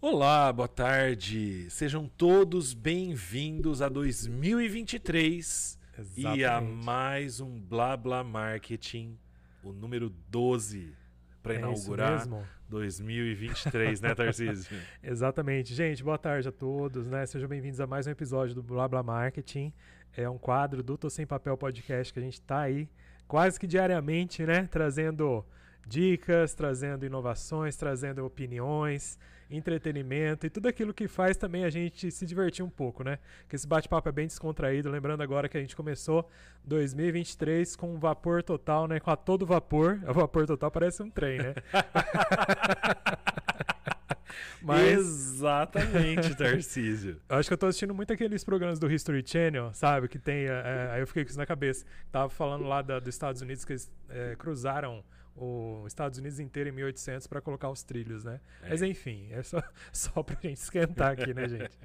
Olá, boa tarde. Sejam todos bem-vindos a 2023 e a Exatamente. mais um Blá Blá Marketing, o número 12 para É inaugurar mesmo. 2023, né, Tarcísio? Exatamente. Gente, boa tarde a todos, né? Sejam bem-vindos a mais um episódio do Blá Blá Marketing. É um quadro do Tô Sem Papel Podcast que a gente tá aí quase que diariamente, né? Trazendo dicas, trazendo inovações, trazendo opiniões, entretenimento e tudo aquilo que faz também a gente se divertir um pouco, né? Que esse bate-papo é bem descontraído. Lembrando agora que a gente começou 2023 com vapor total, né? Com a todo vapor. O vapor total parece um trem, né? Mas Exatamente, Tarcísio. eu acho que eu tô assistindo muito aqueles programas do History Channel, sabe? Que tem. é, é, aí eu fiquei com isso na cabeça. Tava falando lá da- dos Estados Unidos que eles é, cruzaram os Estados Unidos inteiro em 1800 para colocar os trilhos, né? É. Mas enfim, é só, só pra gente esquentar aqui, né, gente?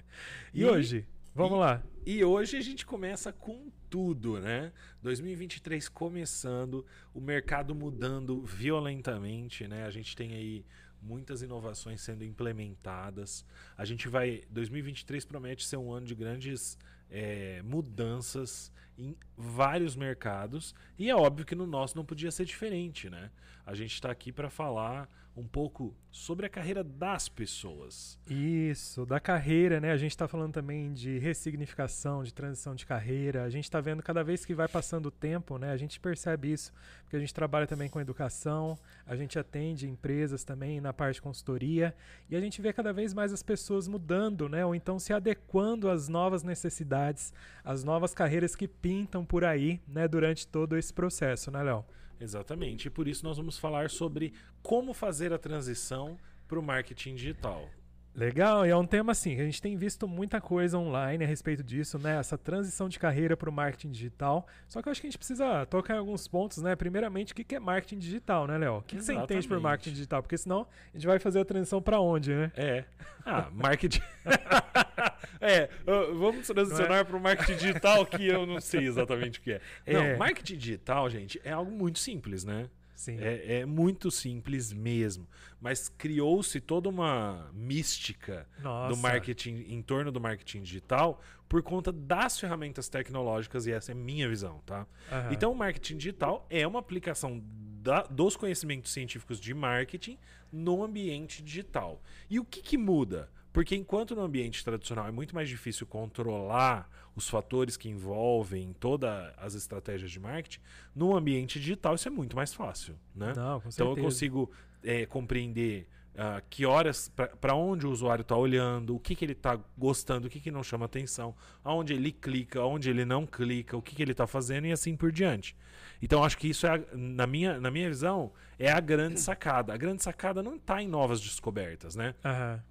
E, E- hoje? Vamos e- lá. E hoje a gente começa com tudo, né? 2023 começando, o mercado mudando violentamente, né? A gente tem aí muitas inovações sendo implementadas. A gente vai. 2023 promete ser um ano de grandes é, mudanças em vários mercados. E é óbvio que no nosso não podia ser diferente, né? A gente está aqui para falar um pouco sobre a carreira das pessoas. Isso, da carreira, né? A gente está falando também de ressignificação, de transição de carreira. A gente está vendo cada vez que vai passando o tempo, né? A gente percebe isso, porque a gente trabalha também com educação, a gente atende empresas também na parte de consultoria, e a gente vê cada vez mais as pessoas mudando, né? Ou então se adequando às novas necessidades, às novas carreiras que pintam por aí, né? Durante todo esse processo, né, Léo? Exatamente. E por isso nós vamos falar sobre como fazer a transição para o marketing digital. Legal, e é um tema assim, a gente tem visto muita coisa online a respeito disso, né? Essa transição de carreira para o marketing digital. Só que eu acho que a gente precisa tocar em alguns pontos, né? Primeiramente, o que é marketing digital, né, Léo? O que, que você entende por marketing digital? Porque senão a gente vai fazer a transição para onde, né? É. Ah, marketing. é, vamos transicionar para o marketing digital, que eu não sei exatamente o que é. Não, É. marketing digital, gente, é algo muito simples, né? Sim. É, é muito simples mesmo. Mas criou-se toda uma mística Nossa. do marketing em torno do marketing digital por conta das ferramentas tecnológicas, e essa é minha visão, tá? Aham. Então, o marketing digital é uma aplicação da- dos conhecimentos científicos de marketing no ambiente digital. E o que, que muda? Porque enquanto no ambiente tradicional é muito mais difícil controlar os fatores que envolvem todas as estratégias de marketing, no ambiente digital isso é muito mais fácil, né? Não, então eu consigo é, compreender ah, que horas, para onde o usuário está olhando, o que, que ele está gostando, o que, que não chama atenção, aonde ele clica, aonde ele não clica, o que, que ele está fazendo e assim por diante. Então acho que isso, é a- na, minha, na minha visão, é a grande sacada. A grande sacada não está em novas descobertas, né? Aham.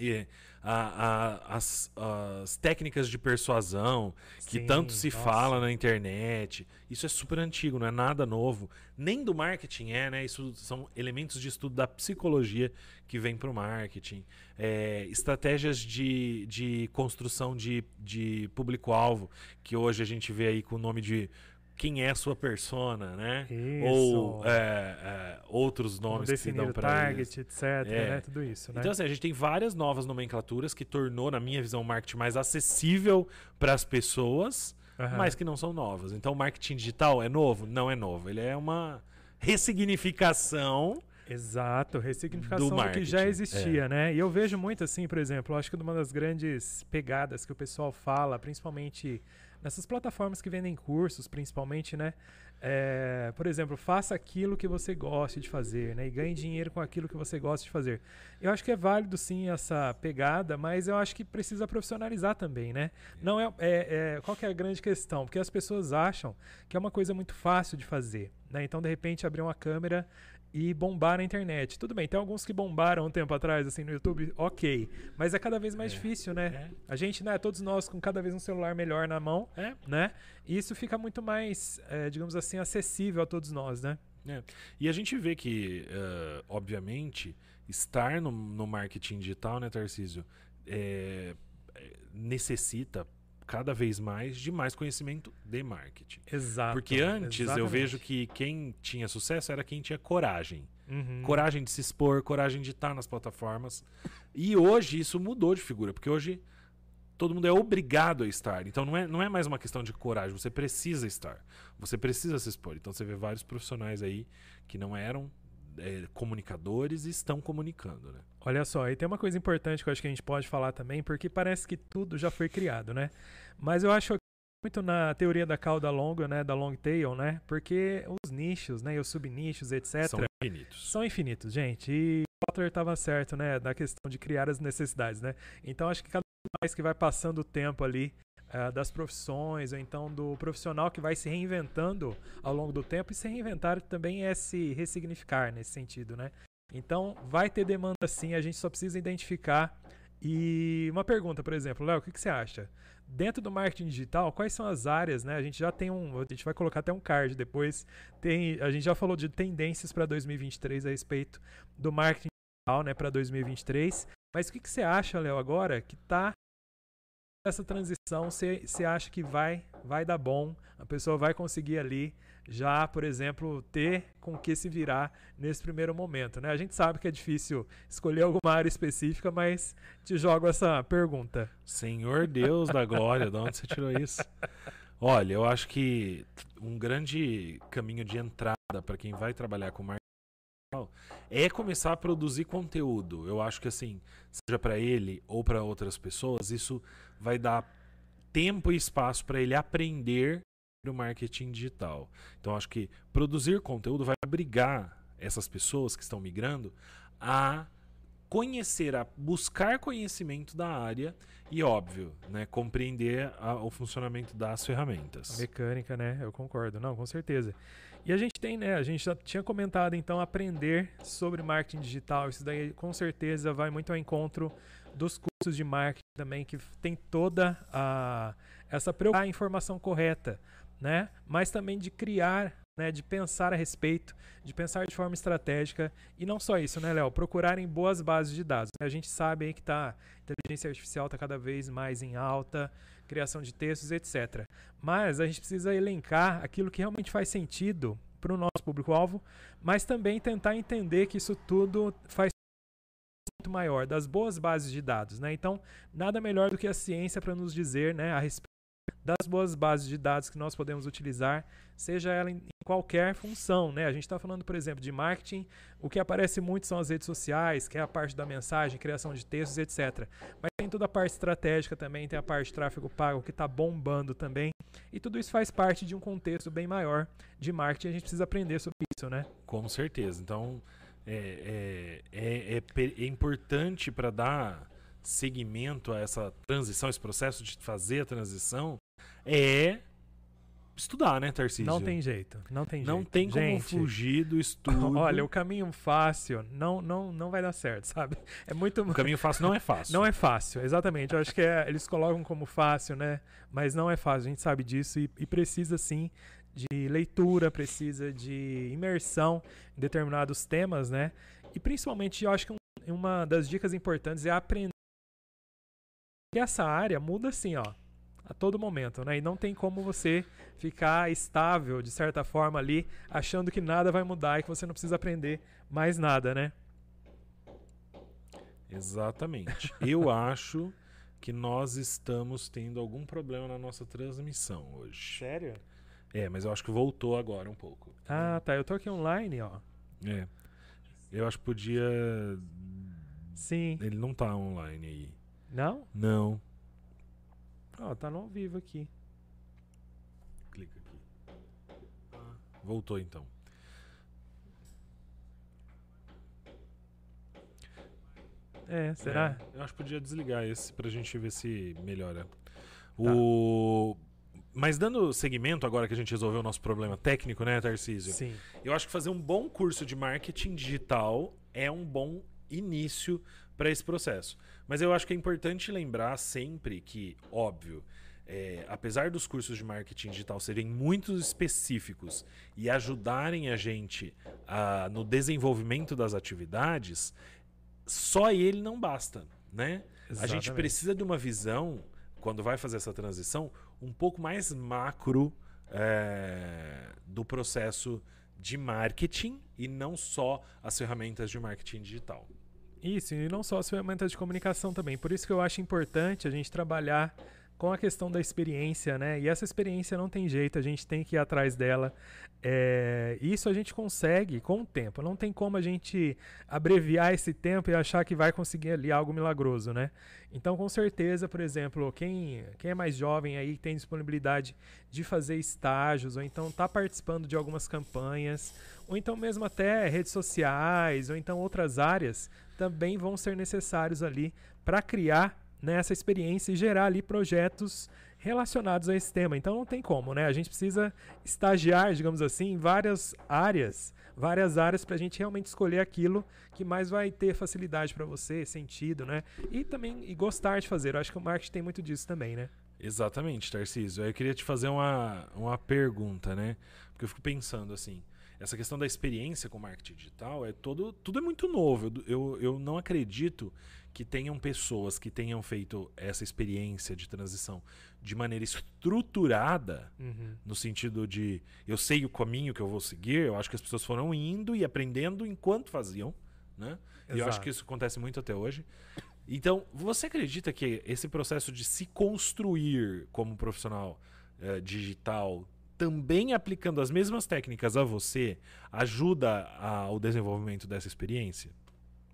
E a- a- as, as técnicas de persuasão que Sim, tanto se nossa. fala na internet, isso é super antigo, não é nada novo. Nem do marketing é, né? Isso são elementos de estudo da psicologia que vem para o marketing. É, estratégias de, de construção de, de público-alvo, que hoje a gente vê aí com o nome de quem é a sua persona, né? Isso. Ou é, é, outros nomes que se dão para target, etc, É. né? Tudo isso, né? então, assim, a gente tem várias novas nomenclaturas que tornou, na minha visão, o marketing mais acessível para as pessoas, Aham. mas que não são novas. Então, o marketing digital é novo? Não é novo. Ele é uma ressignificação. Exato, ressignificação Do do, que já existia, né? E eu vejo muito assim, por exemplo, acho que uma das grandes pegadas que o pessoal fala, principalmente nessas plataformas que vendem cursos, principalmente, né? É, por exemplo, faça aquilo que você goste de fazer, né? E ganhe dinheiro com aquilo que você gosta de fazer. Eu acho que é válido sim essa pegada, mas eu acho que precisa profissionalizar também, né? Não é, é- é- qual é a grande questão? Porque as pessoas acham que é uma coisa muito fácil de fazer, né? Então, de repente, abrir uma câmera e bombar na internet. Tudo bem, tem alguns que bombaram um tempo atrás, assim, no YouTube, ok. Mas é cada vez mais É. difícil, né? É. A gente, né, todos nós com cada vez um celular melhor na mão, É. né? E isso fica muito mais, é, digamos assim, acessível a todos nós, né? É. E a gente vê que, eh, obviamente, estar no, no marketing digital, né, Tarcísio, é, é, necessita cada vez mais de mais conhecimento de marketing. Exato. Porque antes eu exatamente. vejo que quem tinha sucesso era quem tinha coragem. Uhum. Coragem de se expor, coragem de estar nas plataformas. E hoje isso mudou de figura, porque hoje todo mundo é obrigado a estar. Então não é, não é mais uma questão de coragem, você precisa estar. Você precisa se expor. Então você vê vários profissionais aí que não eram é, comunicadores estão comunicando, né? Olha só, e tem uma coisa importante que eu acho que a gente pode falar também, porque parece que tudo já foi criado, né? Mas eu acho muito na teoria da cauda longa, né, da long tail, né? Porque os nichos, né, e os subnichos, etc, São infinitos. são infinitos, gente. E o Butler estava certo, né, da questão de criar as necessidades, né? Então acho que cada vez mais que vai passando o tempo ali ah, das profissões, ou então do profissional que vai se reinventando ao longo do tempo, e se reinventar também é se ressignificar nesse sentido, né? Então vai ter demanda sim, a gente só precisa identificar. E uma pergunta, por exemplo, Léo, o que, que você acha? Dentro do marketing digital, quais são as áreas, né? A gente já tem um, a gente vai colocar até um card depois. Tem, a gente já falou de tendências para 2023 a respeito do marketing digital, né, para 2023. Mas o que, que você acha, Léo, agora que tá essa transição, você, acha que vai, vai dar bom? A pessoa vai conseguir ali já, por exemplo, ter com que se virar nesse primeiro momento, né? A gente sabe que é difícil escolher alguma área específica, mas te jogo essa pergunta. Senhor Deus da glória, de onde você tirou isso? Olha, eu acho que um grande caminho de entrada para quem vai trabalhar com marketing é começar a produzir conteúdo. Eu acho que assim, seja para ele ou para outras pessoas, isso vai dar tempo e espaço para ele aprender o marketing digital. Então acho que produzir conteúdo vai obrigar essas pessoas que estão migrando a conhecer, a buscar conhecimento da área e, óbvio, né, compreender a- o funcionamento das A ferramentas. mecânica, né? Eu concordo. Não, com certeza. E a gente tem, né? A gente já tinha comentado, então, aprender sobre marketing digital. Isso daí, com certeza, vai muito ao encontro dos cursos de marketing também, que tem toda a, essa preocupação informação correta, né? Mas também de criar, né? De pensar a respeito, de pensar de forma estratégica. E não só isso, né, Léo? Procurarem boas bases de dados. A gente sabe aí que tá, a inteligência artificial está cada vez mais em alta, criação de textos, etc. Mas a gente precisa elencar aquilo que realmente faz sentido para o nosso público-alvo, mas também tentar entender que isso tudo faz muito maior das boas bases de dados, né? Então, nada melhor do que a ciência para nos dizer, né, a respeito das boas bases de dados que nós podemos utilizar, seja ela em qualquer função, né? A gente está falando, por exemplo, de marketing, o que aparece muito são as redes sociais, que é a parte da mensagem, criação de textos, etc. Mas tem toda a parte estratégica também, tem a parte de tráfego pago que está bombando também. E tudo isso faz parte de um contexto bem maior de marketing. A gente precisa aprender sobre isso, né? Com certeza. Então, é, é, é, é é importante para dar seguimento a essa transição, esse processo de fazer a transição, é estudar, né, Tarcísio? Não tem jeito, não tem Não jeito. tem como Gente, fugir do estudo. Olha, o caminho fácil não, não, não vai dar certo, sabe? É muito O caminho fácil não é fácil. Não é fácil, exatamente. Eu acho que é- eles colocam como fácil, né? Mas não é fácil, a gente sabe disso e, e precisa sim de leitura, precisa de imersão em determinados temas, né? E principalmente eu acho que um- uma das dicas importantes é aprender que essa área muda assim, ó, a todo momento, né? E não tem como você ficar estável de certa forma ali, achando que nada vai mudar e que você não precisa aprender mais nada, né? Exatamente. Eu acho que nós estamos tendo algum problema na nossa transmissão hoje. Sério? É, mas eu acho que voltou agora um pouco. Ah, tá. Eu tô aqui online, ó. É. Eu acho que podia. Sim. Ele não tá online aí. Não? Não. Ó, tá no ao vivo aqui. Clica aqui. Ah, voltou então. É, será? É, eu acho que podia desligar esse pra gente ver se melhora. Tá. O. Mas dando seguimento, agora que a gente resolveu o nosso problema técnico, né, Tarcísio? Sim. Eu acho que fazer um bom curso de marketing digital é um bom início para esse processo. Mas eu acho que é importante lembrar sempre que, óbvio, é, apesar dos cursos de marketing digital serem muito específicos e ajudarem a gente a- no desenvolvimento das atividades, só ele não basta, né? A gente Exatamente. precisa de uma visão quando vai fazer essa transição, um pouco mais macro é, do processo de marketing e não só as ferramentas de marketing digital. Isso, e não só as ferramentas de comunicação também. Por isso que eu acho importante a gente trabalhar com a questão da experiência, né? E essa experiência não tem jeito, a gente tem que ir atrás dela. É, isso a gente consegue com o tempo. Não tem como a gente abreviar esse tempo e achar que vai conseguir ali algo milagroso, né? Então, com certeza, por exemplo, quem, quem é mais jovem aí tem disponibilidade de fazer estágios, ou então está participando de algumas campanhas, ou então mesmo até redes sociais, ou então outras áreas, também vão ser necessários ali para criar nessa experiência e gerar ali projetos relacionados a esse tema. Então não tem como, né? A gente precisa estagiar, digamos assim, em várias áreas, várias áreas para a gente realmente escolher aquilo que mais vai ter facilidade para você, sentido, né? E também e gostar de fazer. Eu acho que o marketing tem muito disso também, né? Exatamente, Tarcísio. Eu queria te fazer uma, uma pergunta, né? Porque eu fico pensando assim, essa questão da experiência com marketing digital é todo, tudo é muito novo. Eu, eu, eu não acredito que tenham pessoas que tenham feito essa experiência de transição de maneira estruturada, uhum. no sentido de eu sei o caminho que eu vou seguir, eu acho que as pessoas foram indo e aprendendo enquanto faziam, né? E eu acho que isso acontece muito até hoje. Então, você acredita que esse processo de se construir como profissional eh, digital, também aplicando as mesmas técnicas a você, ajuda ao desenvolvimento dessa experiência?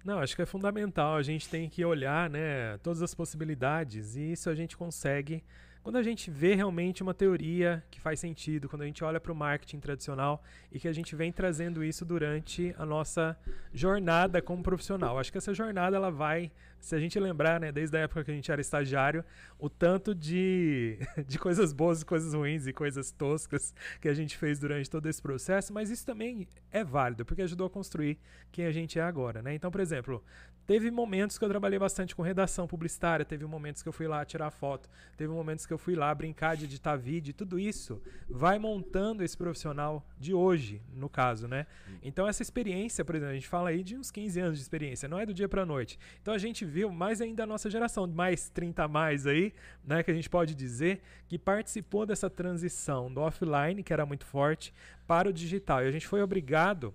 Não, acho que é fundamental. A gente tem que olhar né, todas as possibilidades e isso a gente consegue quando a gente vê realmente uma teoria que faz sentido, quando a gente olha para o marketing tradicional e que a gente vem trazendo isso durante a nossa jornada como profissional. Acho que essa jornada ela vai, se a gente lembrar, né, desde a época que a gente era estagiário, o tanto de, de coisas boas, coisas ruins e coisas toscas que a gente fez durante todo esse processo, mas isso também é válido, porque ajudou a construir quem a gente é agora, né? Então, por exemplo, Teve momentos que eu trabalhei bastante com redação publicitária, teve momentos que eu fui lá tirar foto, teve momentos que eu fui lá brincar de editar vídeo, tudo isso vai montando esse profissional de hoje, no caso, né? Então essa experiência, por exemplo, a gente fala aí de uns 15 anos de experiência, não é do dia para noite. Então a gente viu mais ainda a nossa geração, mais 30 a mais aí, né, que a gente pode dizer que participou dessa transição do offline, que era muito forte, para o digital. E a gente foi obrigado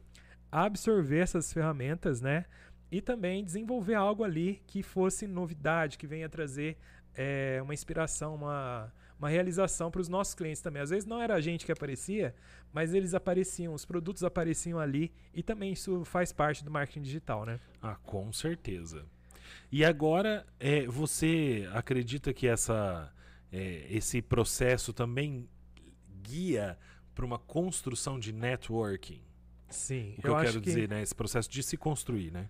a absorver essas ferramentas, né? e também desenvolver algo ali que fosse novidade, que venha trazer é, uma inspiração, uma, uma realização para os nossos clientes também. Às vezes não era a gente que aparecia, mas eles apareciam, os produtos apareciam ali e também isso faz parte do marketing digital, né? Ah, com certeza. E agora, é, você acredita que essa, é, esse processo também guia para uma construção de networking? Sim, o que eu, eu quero que... dizer, né? Esse processo de se construir, né?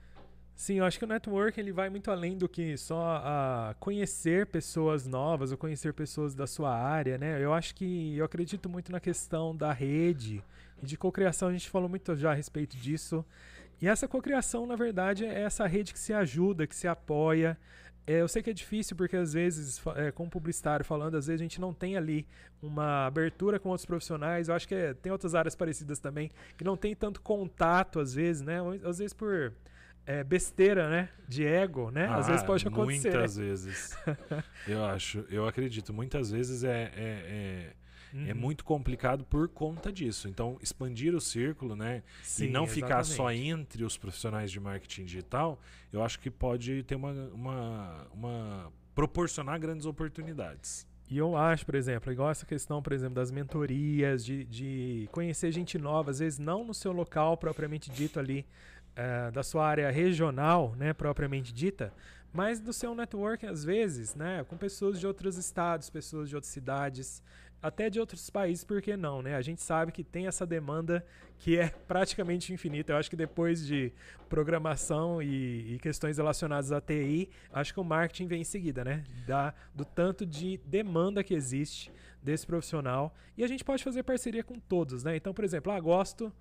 Sim, eu acho que o network ele vai muito além do que só a conhecer pessoas novas ou conhecer pessoas da sua área, né? Eu acho que eu acredito muito na questão da rede e de cocriação. A gente falou muito já a respeito disso. E essa cocriação, na verdade, é essa rede que se ajuda, que se apoia. É, eu sei que é difícil porque às vezes, é, como publicitário falando, às vezes a gente não tem ali uma abertura com outros profissionais. Eu acho que é, tem outras áreas parecidas também que não tem tanto contato às vezes, né? Às vezes por é, besteira, né? De ego, né? Ah, Às vezes pode acontecer. Muitas vezes. eu acho, eu acredito. Muitas vezes é, é, é uhum. é, muito complicado por conta disso. Então, expandir o círculo, né? Sim, e não exatamente. ficar só entre os profissionais de marketing digital, eu acho que pode ter uma, uma, uma proporcionar grandes oportunidades. E eu acho, por exemplo, igual essa questão, por exemplo, das mentorias, de, de conhecer gente nova, às vezes não no seu local propriamente dito ali, é, da sua área regional, né, propriamente dita, mas do seu network às vezes, né, com pessoas de outros estados, pessoas de outras cidades, até de outros países, por que não, né? A gente sabe que tem essa demanda que é praticamente infinita. Eu acho que depois de programação e, e questões relacionadas à TI, acho que o marketing vem em seguida, né? Da, do tanto de demanda que existe desse profissional. E a gente pode fazer parceria com todos, né? Então, por exemplo, ah, gosto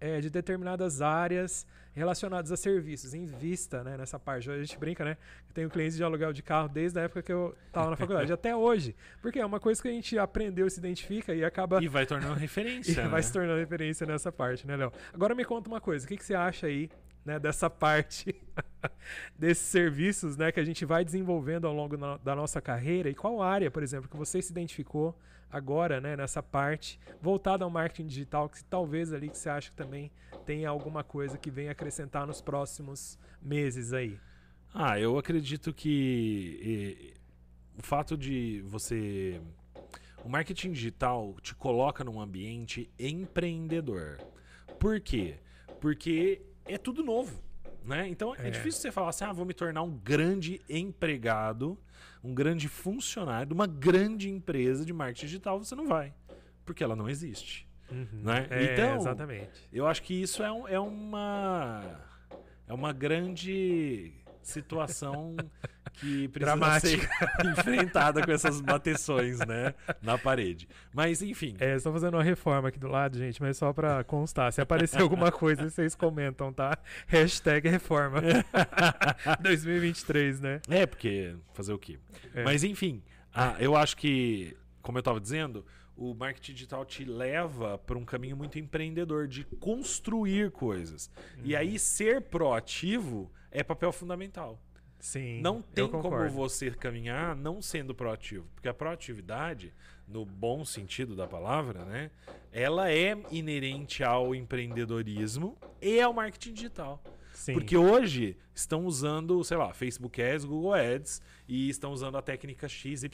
é, de determinadas áreas relacionadas a serviços. Invista né, nessa parte. A gente brinca, né? Eu tenho clientes de aluguel de carro desde a época que eu estava na faculdade, até hoje. Porque é uma coisa que a gente aprendeu, se identifica e acaba. E vai tornando referência. e né? vai se tornando referência nessa parte, né, Léo? Agora me conta uma coisa: o que, que você acha aí né, dessa parte desses serviços né, que a gente vai desenvolvendo ao longo da nossa carreira e qual área, por exemplo, que você se identificou agora né, nessa parte voltada ao marketing digital, que talvez ali que você acha que também tem alguma coisa que venha acrescentar nos próximos meses aí? Ah, eu acredito que o fato de você. O marketing digital te coloca num ambiente empreendedor. Por quê? Porque é tudo novo. Né? Então é. é difícil você falar assim: ah, vou me tornar um grande empregado, um grande funcionário de uma grande empresa de marketing digital. Você não vai, porque ela não existe. Uhum. Né? É, então, exatamente. eu acho que isso é, um, é uma é uma grande situação que precisa Dramática. ser enfrentada com essas bateções, né, na parede. Mas enfim. É, estou fazendo uma reforma aqui do lado, gente, mas só para constar, se aparecer alguma coisa, vocês comentam, tá? Hashtag reforma. 2023, né? É, porque fazer o quê? É. Mas enfim, ah, eu acho que, como eu estava dizendo, o marketing digital te leva para um caminho muito empreendedor de construir coisas. Uhum. E aí ser proativo é papel fundamental. Sim. Não tem como você caminhar não sendo proativo, porque a proatividade, no bom sentido da palavra, né, ela é inerente ao empreendedorismo e ao marketing digital. Sim. Porque hoje estão usando, sei lá, Facebook Ads, Google Ads e estão usando a técnica XYZ.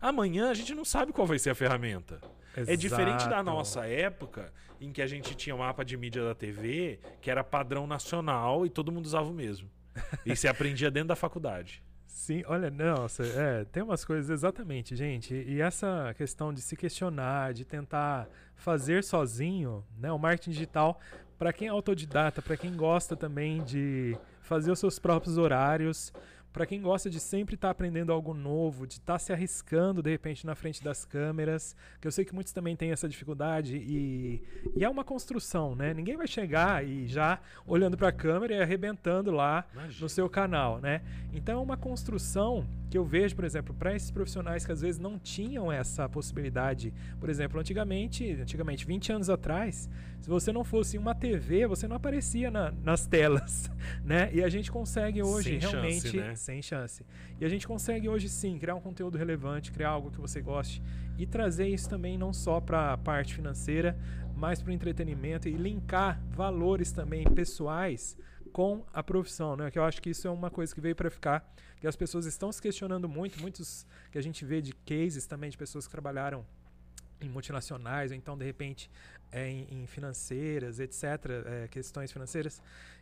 Amanhã a gente não sabe qual vai ser a ferramenta. Exato. É diferente da nossa época, em que a gente tinha um mapa de mídia da TV que era padrão nacional e todo mundo usava o mesmo. E se aprendia dentro da faculdade. Sim, olha, nossa, é, tem umas coisas exatamente, gente. E essa questão de se questionar, de tentar fazer sozinho, né? O marketing digital para quem é autodidata, para quem gosta também de fazer os seus próprios horários, para quem gosta de sempre estar tá aprendendo algo novo, de estar tá se arriscando de repente na frente das câmeras, que eu sei que muitos também têm essa dificuldade e, e é uma construção, né? Ninguém vai chegar e já olhando para a câmera e arrebentando lá Imagina. no seu canal, né? Então é uma construção que eu vejo, por exemplo, para esses profissionais que às vezes não tinham essa possibilidade. Por exemplo, antigamente, antigamente, 20 anos atrás, se você não fosse uma TV, você não aparecia na, nas telas, né? E a gente consegue hoje Sem realmente chance, né? Sem chance. E a gente consegue hoje sim criar um conteúdo relevante, criar algo que você goste e trazer isso também não só para a parte financeira, mas para o entretenimento e linkar valores também pessoais com a profissão, né? Que eu acho que isso é uma coisa que veio para ficar, que as pessoas estão se questionando muito, muitos que a gente vê de cases também de pessoas que trabalharam em multinacionais, ou então de repente é, em, em, financeiras, etc., é, questões financeiras,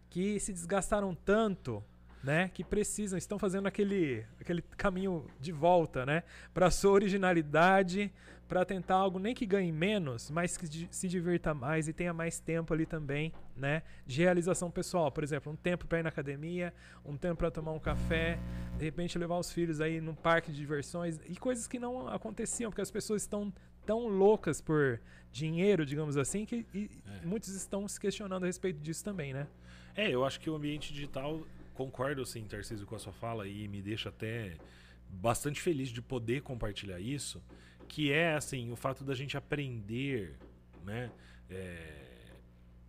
que se desgastaram tanto né, que precisam, estão fazendo aquele, aquele caminho de volta, né, para sua originalidade, para tentar algo nem que ganhe menos, mas que se divirta mais e tenha mais tempo ali também, né, de realização pessoal, por exemplo, um tempo para ir na academia, um tempo para tomar um café, de repente levar os filhos aí num parque de diversões e coisas que não aconteciam porque as pessoas estão tão loucas por dinheiro, digamos assim, que é. muitos estão se questionando a respeito disso também, né? É, eu acho que o ambiente digital concordo sim, Tarcísio, com a sua fala e me deixa até bastante feliz de poder compartilhar isso, que é assim o fato da gente aprender, né, é,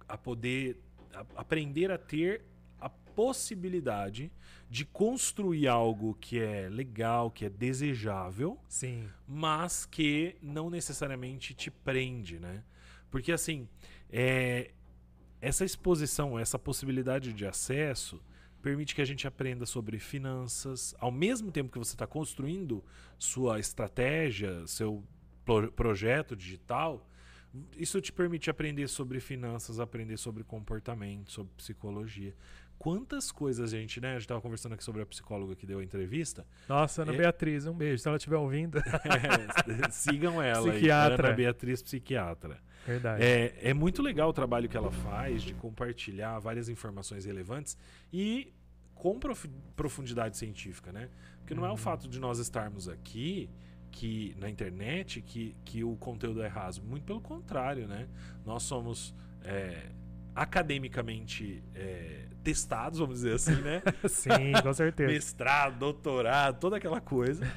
a poder a, aprender a ter a possibilidade de construir algo que é legal, que é desejável, sim, mas que não necessariamente te prende, né? Porque assim, é, essa exposição, essa possibilidade de acesso permite que a gente aprenda sobre finanças, ao mesmo tempo que você está construindo sua estratégia, seu pro projeto digital. Isso te permite aprender sobre finanças, aprender sobre comportamento, sobre psicologia. Quantas coisas a gente, né? A gente estava conversando aqui sobre a psicóloga que deu a entrevista. Nossa, Ana é... Beatriz, um beijo. Se ela estiver ouvindo. é, sigam ela psiquiatra. aí. Ana Beatriz, psiquiatra. Verdade. É, é muito legal o trabalho que ela faz de compartilhar várias informações relevantes e com profundidade científica, né? Porque não é o uhum. fato de nós estarmos aqui que na internet que, que o conteúdo é raso. Muito pelo contrário, né? Nós somos é, academicamente é, testados, vamos dizer assim, né? Sim, com certeza. Mestrado, doutorado, toda aquela coisa.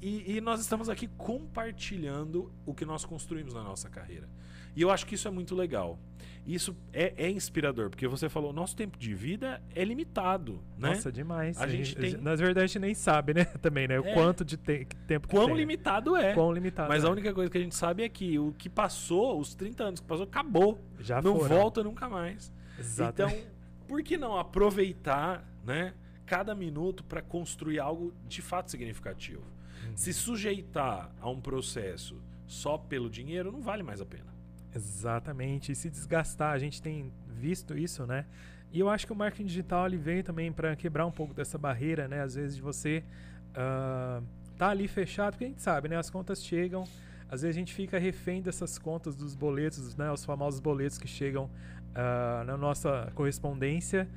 E, e, nós estamos aqui compartilhando o que nós construímos na nossa carreira. E eu acho que isso é muito legal. Isso é, é inspirador, porque você falou, nosso tempo de vida é limitado, né? Nossa, demais. A gente tem... Na verdade, a gente nem sabe, né? Também, né? O É. quanto de te- tempo que Quão tem. limitado é. Quão limitado. Mas a é. única coisa que a gente sabe é que o que passou, os 30 anos que passou, acabou. Já não foram. volta nunca mais. Exatamente. Então, por que não aproveitar, né, cada minuto para construir algo de fato significativo? Uhum. Se sujeitar a um processo só pelo dinheiro não vale mais a pena. Exatamente. E se desgastar, a gente tem visto isso, né? E eu acho que o marketing digital ele veio também para quebrar um pouco dessa barreira, né? Às vezes de você ah, tá ali fechado, porque a gente sabe, né? As contas chegam, às vezes a gente fica refém dessas contas dos boletos, né? Os famosos boletos que chegam ah, na nossa correspondência.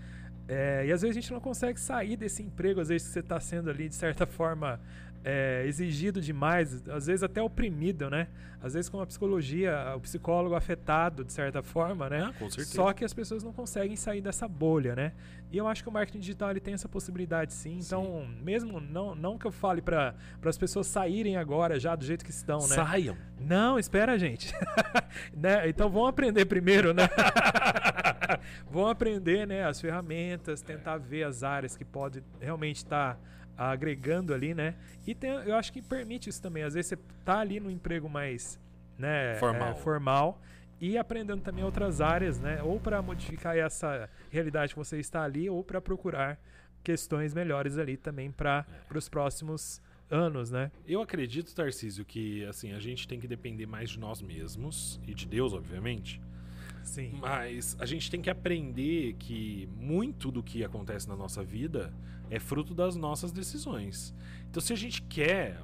É, e às vezes a gente não consegue sair desse emprego, às vezes que você está sendo ali, de certa forma, é, exigido demais, às vezes até oprimido, né? Às vezes com a psicologia, o psicólogo afetado, de certa forma, né? Ah, com certeza. Só que as pessoas não conseguem sair dessa bolha, né? E eu acho que o marketing digital ele tem essa possibilidade sim. Então, mesmo não, não que eu fale para as pessoas saírem agora já do jeito que estão, né? Saiam. Não, espera, gente. né? Então vão aprender primeiro, né? vão aprender, né, as ferramentas, tentar ver as áreas que pode realmente estar agregando ali, né? E tem, eu acho que permite isso também. Às vezes você tá ali no emprego mais, né, Formal. é, formal e aprendendo também outras áreas, né? Ou para modificar essa realidade que você está ali, ou para procurar questões melhores ali também para os próximos anos, né? Eu acredito, Tarcísio, que assim, a gente tem que depender mais de nós mesmos e de Deus, obviamente. Sim. Mas a gente tem que aprender que muito do que acontece na nossa vida é fruto das nossas decisões. Então, se a gente quer,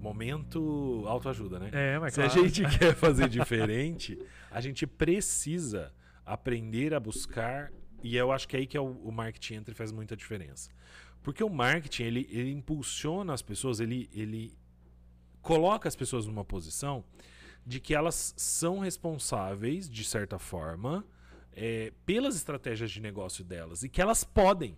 momento autoajuda, né? É, mas Se claro. a gente quer fazer diferente, a gente precisa aprender a buscar. E eu acho que é aí que é o, o marketing entra e faz muita diferença. Porque o marketing, ele, ele impulsiona as pessoas, ele, ele coloca as pessoas numa posição de que elas são responsáveis, de certa forma, é, pelas estratégias de negócio delas. E que elas podem.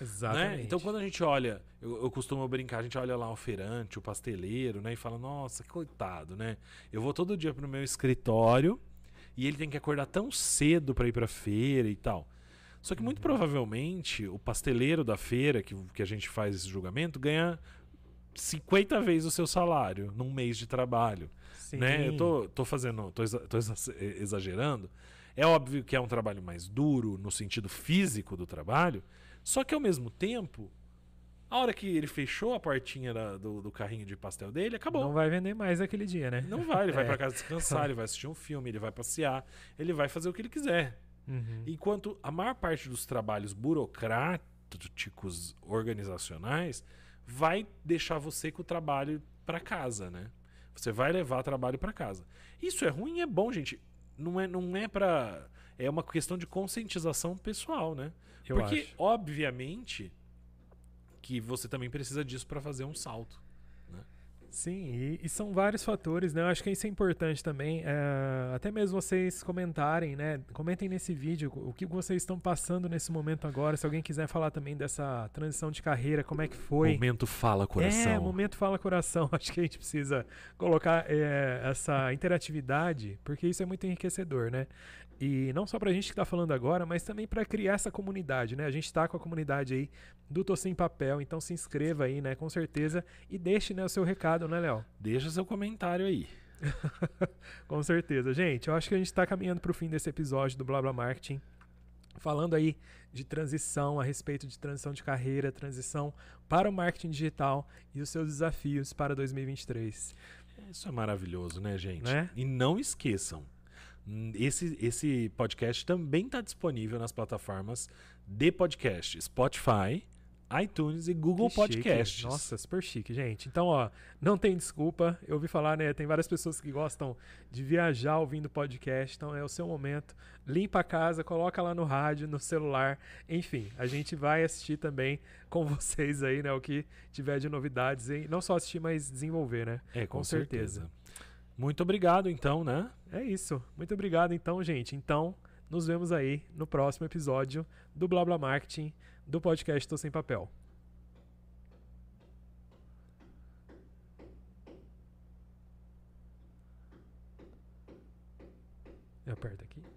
Exatamente. Né? Então, quando a gente olha, eu, eu costumo brincar, a gente olha lá o feirante, o pasteleiro, né? E fala, nossa, que coitado, né? Eu vou todo dia pro meu escritório e ele tem que acordar tão cedo para ir pra feira e tal. Só que muito provavelmente o pasteleiro da feira, que, que a gente faz esse julgamento, ganha 50 vezes o seu salário num mês de trabalho Sim. né? Eu tô, tô fazendo, tô, exa- tô exa- exagerando. É óbvio que é um trabalho mais duro no sentido físico do trabalho, só que ao mesmo tempo, a hora que ele fechou a portinha da- do, do carrinho de pastel dele, acabou. Não vai vender mais aquele dia, né? Não vai, ele vai É. pra casa descansar, ele vai assistir um filme, ele vai passear, ele vai fazer o que ele quiser. Uhum. Enquanto a maior parte dos trabalhos burocráticos, organizacionais, vai deixar você com o trabalho para casa, né? Você vai levar trabalho para casa. Isso é ruim e é bom, gente. Não é, não é para é uma questão de conscientização pessoal, né? Eu Porque acho. obviamente que você também precisa disso para fazer um salto. Sim, e, e são vários fatores, né? Eu acho que isso é importante também. é, até mesmo vocês comentarem, né? Comentem nesse vídeo o que vocês estão passando nesse momento agora. Se alguém quiser falar também dessa transição de carreira, como é que foi. Momento fala coração. É, momento fala coração. Acho que a gente precisa colocar é, essa interatividade, porque isso é muito enriquecedor, né? E não só pra gente que tá falando agora, mas também pra criar essa comunidade, né? A gente tá com a comunidade aí do Tô Sem Papel, então se inscreva aí, né? Com certeza. E deixe né, o seu recado, né, Léo? Deixa seu comentário aí. Com certeza. Gente, eu acho que a gente está caminhando para o fim desse episódio do Blá Blá Marketing. Falando aí de transição, a respeito de transição de carreira, transição para o marketing digital e os seus desafios para 2023. Isso é maravilhoso, né, gente? Né? E não esqueçam, esse, esse podcast também está disponível nas plataformas de podcast, Spotify, iTunes e Google Que chique. Podcasts. Nossa, super chique, gente. Então, ó, não tem desculpa. Eu ouvi falar, né? Tem várias pessoas que gostam de viajar ouvindo podcast. Então, é o seu momento. Limpa a casa, coloca lá no rádio, no celular. Enfim, a gente vai assistir também com vocês aí, né? O que tiver de novidades. E não só assistir, mas desenvolver, né? É, com, com certeza. certeza. Muito obrigado, então, né? É isso. Muito obrigado, então, gente. Então, nos vemos aí no próximo episódio do Blá Blá Marketing do podcast Tô Sem Papel. Eu aperto aqui.